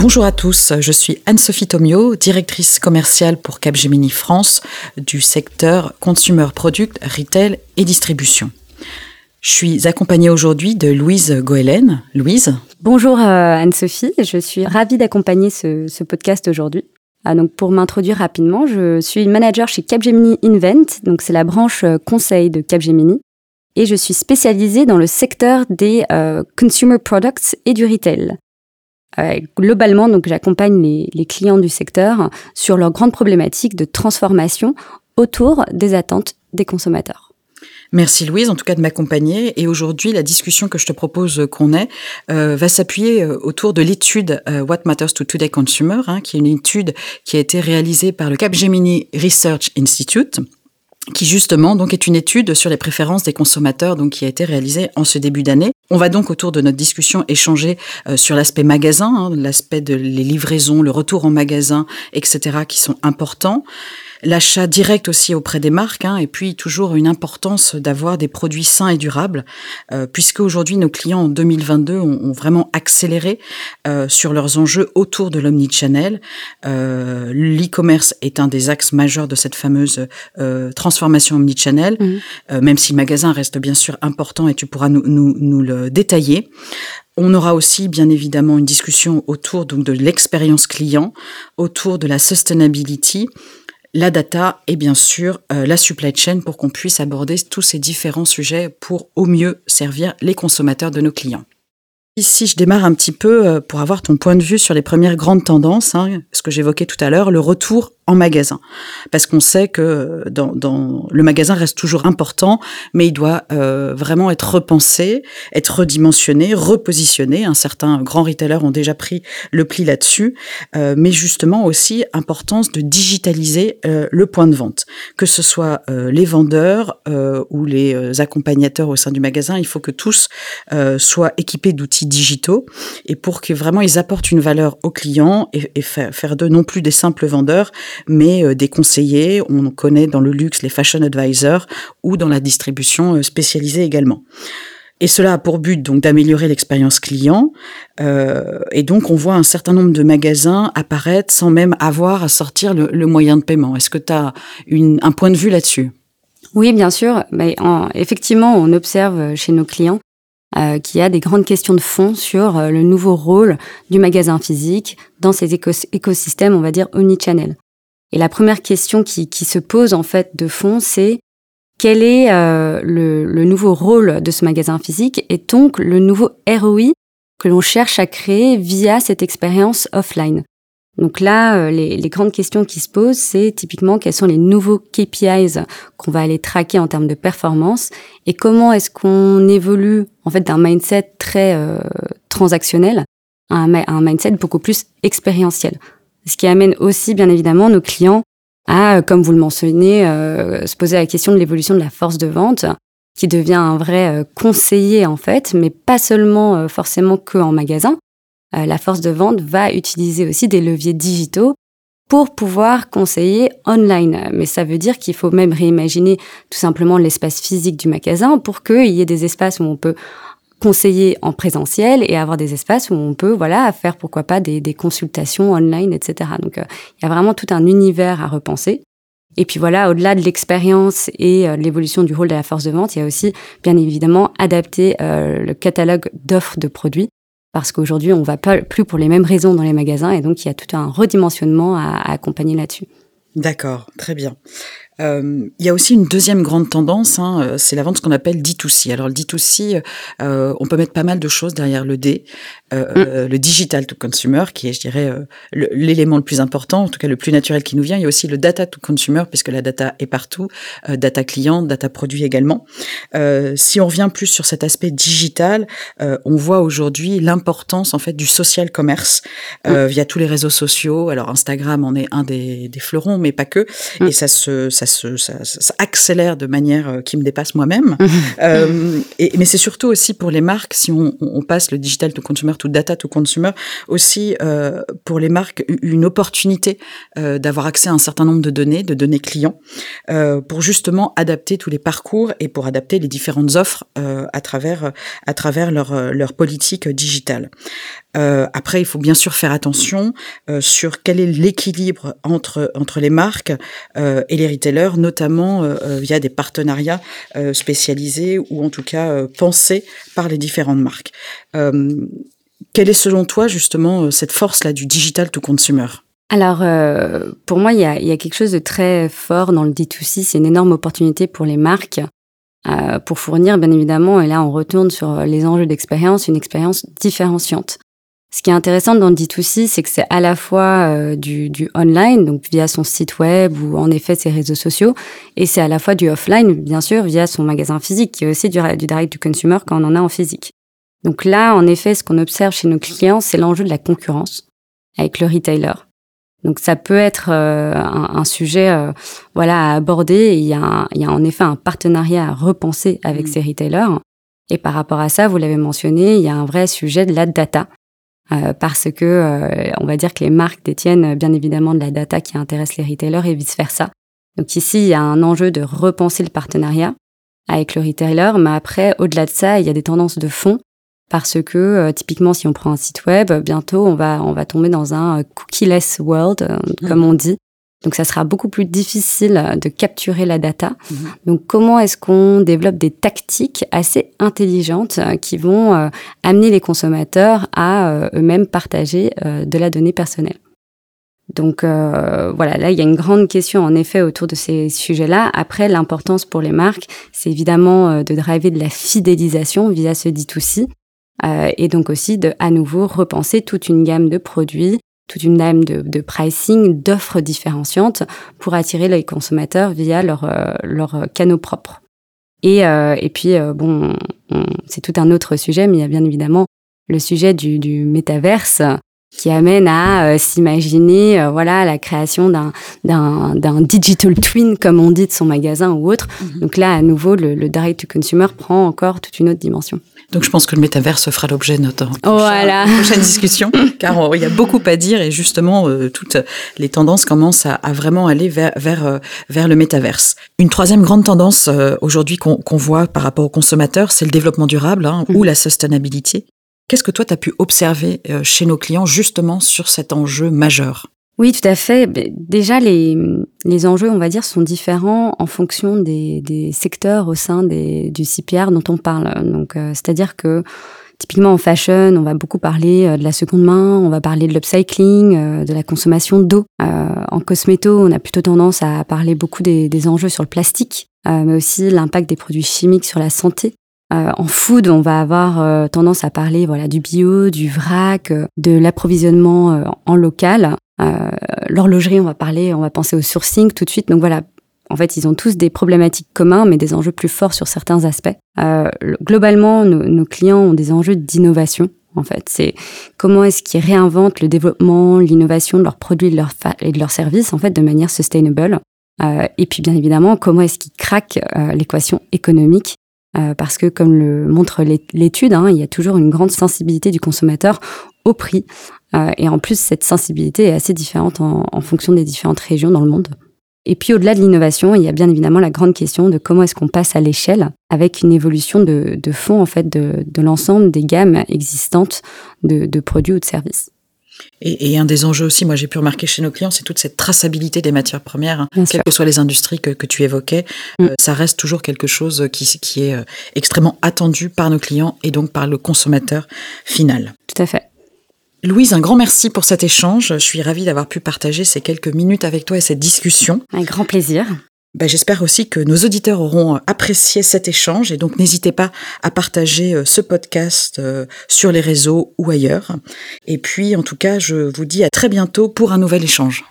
Bonjour à tous, je suis Anne-Sophie Tomio, directrice commerciale pour Capgemini France du secteur Consumer Product, Retail et Distribution. Je suis accompagnée aujourd'hui de Louise Goëlen. Louise? Bonjour euh, Anne-Sophie, je suis ravie d'accompagner ce, podcast aujourd'hui. Ah, donc pour m'introduire rapidement, je suis manager chez Capgemini Invent, donc c'est la branche euh, conseil de Capgemini, et je suis spécialisée dans le secteur des euh, consumer products et du retail. Euh, globalement, donc, j'accompagne les, clients du secteur sur leurs grandes problématiques de transformation autour des attentes des consommateurs. Merci Louise, en tout cas de m'accompagner. Et aujourd'hui, la discussion que je te propose qu'on ait euh, va s'appuyer euh, autour de l'étude What Matters to Today Consumer, hein, qui est une étude qui a été réalisée par le Capgemini Research Institute qui justement donc est une étude sur les préférences des consommateurs donc qui a été réalisée en ce début d'année. On va donc autour de notre discussion échanger euh, sur l'aspect magasin, hein, l'aspect de les livraisons, le retour en magasin, etc. qui sont importants l'achat direct aussi auprès des marques, hein, et puis toujours une importance d'avoir des produits sains et durables, euh, puisque aujourd'hui nos clients en 2022 ont, vraiment accéléré euh, sur leurs enjeux autour de l'omnichannel. Euh, L'e-commerce est un des axes majeurs de cette fameuse euh, transformation omnichannel, mmh. euh, même si le magasin reste bien sûr important et tu pourras nous, nous, nous le détailler. On aura aussi bien évidemment une discussion autour donc de l'expérience client, autour de la sustainability la data et bien sûr euh, la supply chain pour qu'on puisse aborder tous ces différents sujets pour au mieux servir les consommateurs de nos clients. Ici, je démarre un petit peu euh, pour avoir ton point de vue sur les premières grandes tendances, hein, ce que j'évoquais tout à l'heure, le retour en magasin. Parce qu'on sait que dans, dans, le magasin reste toujours important, mais il doit euh, vraiment être repensé, être redimensionné, repositionné. Un certain grand retailers ont déjà pris le pli là-dessus, euh, mais justement aussi importance de digitaliser euh, le point de vente, que ce soit euh, les vendeurs euh, ou les euh, accompagnateurs au sein du magasin. Il faut que tous soient équipés d'outils digitaux et pour que vraiment ils apportent une valeur aux clients et, et faire, faire de non plus des simples vendeurs, mais euh, des conseillers, on connaît dans le luxe les fashion advisors ou dans la distribution euh, spécialisée également. Et cela a pour but donc d'améliorer l'expérience client. Euh, et donc on voit un certain nombre de magasins apparaître sans même avoir à sortir le, moyen de paiement. Est-ce que tu as un point de vue là-dessus? Oui, bien sûr. Mais effectivement, on observe chez nos clients qu'il y a des grandes questions de fond sur le nouveau rôle du magasin physique dans ces écosystèmes, on va dire, omnichannel. Et la première question qui, se pose en fait de fond, c'est quel est euh, le, nouveau rôle de ce magasin physique et donc le nouveau ROI que l'on cherche à créer via cette expérience offline? Donc là, euh, les, grandes questions qui se posent, c'est typiquement quels sont les nouveaux KPIs qu'on va aller traquer en termes de performance et comment est-ce qu'on évolue en fait d'un mindset très euh, transactionnel à un mindset beaucoup plus expérientiel ce qui amène aussi bien évidemment nos clients à, comme vous le mentionnez, euh, se poser la question de l'évolution de la force de vente, qui devient un vrai euh, conseiller en fait, mais pas seulement euh, forcément que en magasin. la force de vente va utiliser aussi des leviers digitaux pour pouvoir conseiller online. Mais ça veut dire qu'il faut même réimaginer tout simplement l'espace physique du magasin pour qu'il y ait des espaces où on peut conseiller en présentiel et avoir des espaces où on peut voilà faire pourquoi pas des, consultations online etc donc euh, il y a vraiment tout un univers à repenser. Et puis voilà au-delà de l'expérience et euh, l'évolution du rôle de la force de vente il y a aussi bien évidemment adapter euh, le catalogue d'offres de produits. Parce qu'aujourd'hui on va pas plus pour les mêmes raisons dans les magasins et donc il y a tout un redimensionnement à accompagner là-dessus. D'accord, très bien. Euh, il y a aussi une deuxième grande tendance, hein, euh, c'est la vente ce qu'on appelle D2C. Alors le D2C, euh, on peut mettre pas mal de choses derrière le D. Euh, mm. Le digital to consumer, qui est, je dirais, l'élément le, plus important, en tout cas le plus naturel qui nous vient. Il y a aussi le data to consumer, puisque la data est partout, data client, data produit également. si on revient plus sur cet aspect digital, on voit aujourd'hui l'importance en fait du social commerce mm. via tous les réseaux sociaux. Alors Instagram en est un des, des fleurons, mais pas que. Mm. Et ça se, ça se, ça, ça, accélère de manière qui me dépasse moi-même. euh, et, mais c'est surtout aussi pour les marques, si on, on, passe le digital to consumer, to data to consumer, aussi euh, pour les marques une opportunité euh, d'avoir accès à un certain nombre de données, de données clients, euh, pour justement adapter tous les parcours et pour adapter les différentes offres à travers à travers leur leur politique digitale. après, il faut bien sûr faire attention sur quel est l'équilibre entre entre les marques et les retailers, notamment via des partenariats spécialisés ou en tout cas pensés par les différentes marques. quelle est selon toi justement cette force-là du digital to consumer? Alors, euh, pour moi, il y, a, quelque chose de très fort dans le D2C. C'est une énorme opportunité pour les marques euh, pour fournir, bien évidemment, et là, on retourne sur les enjeux d'expérience, une expérience différenciante. Ce qui est intéressant dans le D2C, c'est que c'est à la fois euh, du, du, online, donc via son site web ou en effet ses réseaux sociaux, et c'est à la fois du offline, bien sûr, via son magasin physique, qui est aussi du, du direct to consumer quand on en a en physique. Donc là, en effet, ce qu'on observe chez nos clients, c'est l'enjeu de la concurrence avec le retailer. Donc ça peut être euh, un, sujet euh, voilà à aborder. il, y a il y a en effet un partenariat à repenser avec mmh. ces retailers. Et par rapport à ça, vous l'avez mentionné, il y a un vrai sujet de la data. Euh, parce que on va dire que les marques détiennent bien évidemment de la data qui intéresse les retailers et vice versa. Donc ici, il y a un enjeu de repenser le partenariat avec le retailer, mais après, au-delà de ça, il y a des tendances de fond parce que euh, typiquement si on prend un site web, bientôt on va on va tomber dans un euh, cookieless world euh, mmh. comme on dit. Donc ça sera beaucoup plus difficile de capturer la data. Mmh. Donc comment est-ce qu'on développe des tactiques assez intelligentes qui vont amener les consommateurs à eux-mêmes partager de la donnée personnelle? Donc voilà, là il y a une grande question en effet autour de ces sujets-là. Après, l'importance pour les marques, c'est évidemment de driver de la fidélisation via ce D2C. Euh, et donc aussi de à nouveau repenser toute une gamme de produits, toute une gamme de, pricing, d'offres différenciantes pour attirer les consommateurs via leurs leur euh, canaux propres. Et, euh, et puis, euh, bon, c'est tout un autre sujet, mais il y a bien évidemment le sujet du, du métaverse qui amène à s'imaginer voilà la création d'un d'un digital twin comme on dit de son magasin ou autre. Mm-hmm. Donc là à nouveau le, le direct to consumer prend encore toute une autre dimension. Donc je pense que le métaverse fera l'objet de notre voilà. prochaine discussion, car il y a beaucoup à dire et justement euh, toutes les tendances commencent à, vraiment aller vers vers euh, vers le métaverse. Une troisième grande tendance euh, aujourd'hui qu'on voit par rapport aux consommateurs, c'est le développement durable hein, ou mhm. la sustainability. Qu'est-ce que toi tu as pu observer chez nos clients justement sur cet enjeu majeur? Oui, tout à fait. Déjà, les, les enjeux, on va dire, sont différents en fonction des, des secteurs au sein des, du CPR dont on parle. Donc, euh, c'est-à-dire que typiquement en fashion, on va beaucoup parler euh, de la seconde main, on va parler de l'upcycling, euh, de la consommation d'eau. en cosméto, on a plutôt tendance à parler beaucoup des, des enjeux sur le plastique, mais aussi l'impact des produits chimiques sur la santé. En food, on va avoir tendance à parler voilà du bio, du vrac, de l'approvisionnement en local. Euh, l'horlogerie, on va parler, on va penser au sourcing tout de suite. Donc voilà, en fait, ils ont tous des problématiques communs, mais des enjeux plus forts sur certains aspects. Euh, globalement, nos, clients ont des enjeux d'innovation. En fait, c'est comment est-ce qu'ils réinventent le développement, l'innovation de leurs produits et de leurs services, en fait, de manière sustainable. Euh, et puis, bien évidemment, comment est-ce qu'ils craquent euh, l'équation économique euh, parce que comme le montre l'étude, hein, il y a toujours une grande sensibilité du consommateur au prix. Euh, et en plus, cette sensibilité est assez différente en, fonction des différentes régions dans le monde. Et puis au-delà de l'innovation, il y a bien évidemment la grande question de comment est-ce qu'on passe à l'échelle avec une évolution de, fond en fait de, l'ensemble des gammes existantes de produits ou de services. Et, et, un des enjeux aussi, moi j'ai pu remarquer chez nos clients, c'est toute cette traçabilité des matières premières, hein. quelles que soient les industries que, que tu évoquais, mm. euh, ça reste toujours quelque chose qui, qui est euh, extrêmement attendu par nos clients et donc par le consommateur final. Tout à fait. Louise, un grand merci pour cet échange. Je suis ravie d'avoir pu partager ces quelques minutes avec toi et cette discussion. Un grand plaisir. Ben, J'espère aussi que nos auditeurs auront apprécié cet échange et donc n'hésitez pas à partager euh, ce podcast euh, sur les réseaux ou ailleurs. Et puis en tout cas, je vous dis à très bientôt pour un nouvel échange.